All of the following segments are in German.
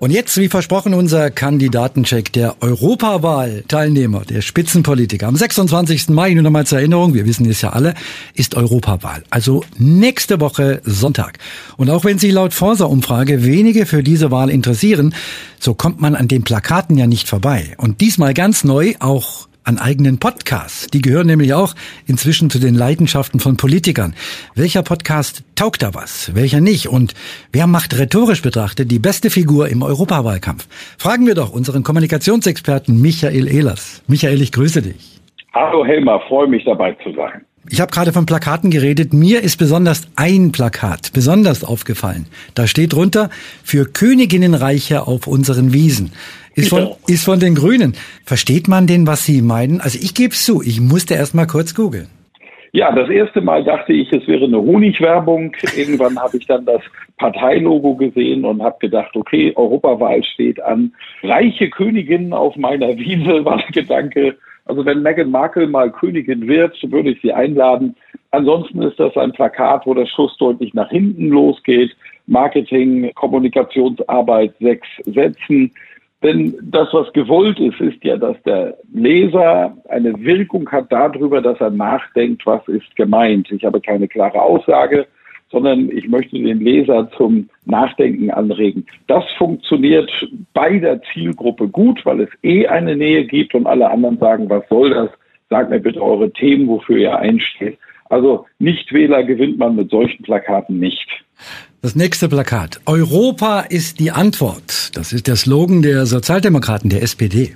Und jetzt, wie versprochen, unser Kandidatencheck der Europawahl-Teilnehmer, der Spitzenpolitiker. Am 26. Mai, nur nochmal zur Erinnerung, wir wissen es ja alle, ist Europawahl. Also nächste Woche Sonntag. Und auch wenn sich laut Forsa-Umfrage wenige für diese Wahl interessieren, so kommt man an den Plakaten ja nicht vorbei. Und diesmal ganz neu auch an eigenen Podcasts. Die gehören nämlich auch inzwischen zu den Leidenschaften von Politikern. Welcher Podcast taugt da was? Welcher nicht? Und wer macht rhetorisch betrachtet die beste Figur im Europawahlkampf? Fragen wir doch unseren Kommunikationsexperten Michael Ehlers. Michael, ich grüße dich. Hallo Helmer, freue mich dabei zu sein. Ich habe gerade von Plakaten geredet. Mir ist besonders ein Plakat besonders aufgefallen. Da steht drunter für Königinnenreiche auf unseren Wiesen. Ist von, ist von den Grünen. Versteht man denn, was Sie meinen? Also ich gebe es zu, ich musste erst mal kurz googeln. Ja, das erste Mal dachte ich, es wäre eine Honigwerbung. Irgendwann habe ich dann das Parteilogo gesehen und habe gedacht, okay, Europawahl steht an. Reiche Königinnen auf meiner Wiese war der Gedanke. Also wenn Meghan Markle mal Königin wird, würde ich sie einladen. Ansonsten ist das ein Plakat, wo der Schuss deutlich nach hinten losgeht. Marketing, Kommunikationsarbeit, sechs Sätzen. Denn das, was gewollt ist, ist ja, dass der Leser eine Wirkung hat darüber, dass er nachdenkt, was ist gemeint. Ich habe keine klare Aussage, sondern ich möchte den Leser zum Nachdenken anregen. Das funktioniert bei der Zielgruppe gut, weil es eh eine Nähe gibt und alle anderen sagen, was soll das? Sagt mir bitte eure Themen, wofür ihr einsteht. Also Nichtwähler gewinnt man mit solchen Plakaten nicht. Das nächste Plakat. Europa ist die Antwort. Das ist der Slogan der Sozialdemokraten, der SPD.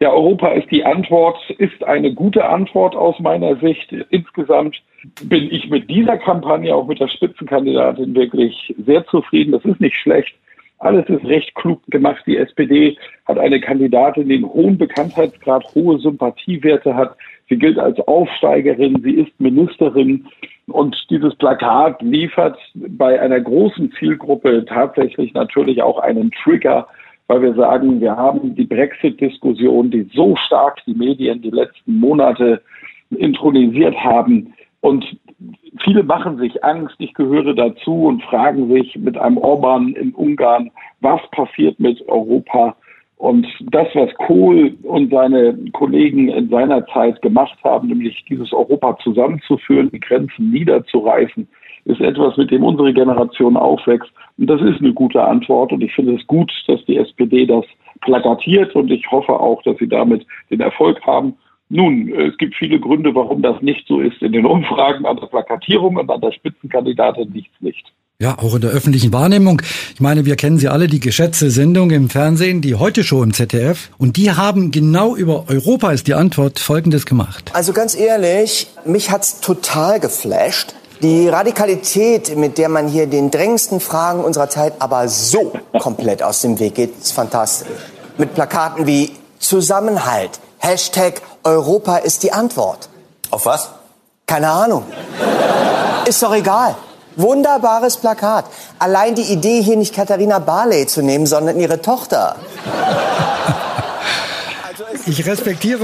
Ja, Europa ist die Antwort, ist eine gute Antwort aus meiner Sicht. Insgesamt bin ich mit dieser Kampagne, auch mit der Spitzenkandidatin, wirklich sehr zufrieden. Das ist nicht schlecht. Alles ist recht klug gemacht. Die SPD hat eine Kandidatin, die einen hohen Bekanntheitsgrad, hohe Sympathiewerte hat. Sie gilt als Aufsteigerin, sie ist Ministerin und dieses Plakat liefert bei einer großen Zielgruppe tatsächlich natürlich auch einen Trigger, weil wir sagen, wir haben die Brexit-Diskussion, die so stark die Medien die letzten Monate intronisiert haben. Und viele machen sich Angst, ich gehöre dazu und fragen sich mit einem Orban in Ungarn, was passiert mit Europa? Und das, was Kohl und seine Kollegen in seiner Zeit gemacht haben, nämlich dieses Europa zusammenzuführen, die Grenzen niederzureißen, ist etwas, mit dem unsere Generation aufwächst. Und das ist eine gute Antwort. Und ich finde es gut, dass die SPD das plakatiert. Und ich hoffe auch, dass sie damit den Erfolg haben. Nun, es gibt viele Gründe, warum das nicht so ist. In den Umfragen, an der Plakatierung und an der Spitzenkandidatin nichts nicht. Ja, auch in der öffentlichen Wahrnehmung. Ich meine, wir kennen sie alle, die geschätzte Sendung im Fernsehen, die heute Show im ZDF. Und die haben genau über Europa ist die Antwort Folgendes gemacht. Also ganz ehrlich, mich hat's total geflasht. Die Radikalität, mit der man hier den drängendsten Fragen unserer Zeit aber so komplett aus dem Weg geht, ist fantastisch. Mit Plakaten wie Zusammenhalt, Hashtag Europa ist die Antwort. Auf was? Keine Ahnung. Ist doch egal. Wunderbares Plakat. Allein die Idee, hier nicht Katharina Barley zu nehmen, sondern ihre Tochter. Ich respektiere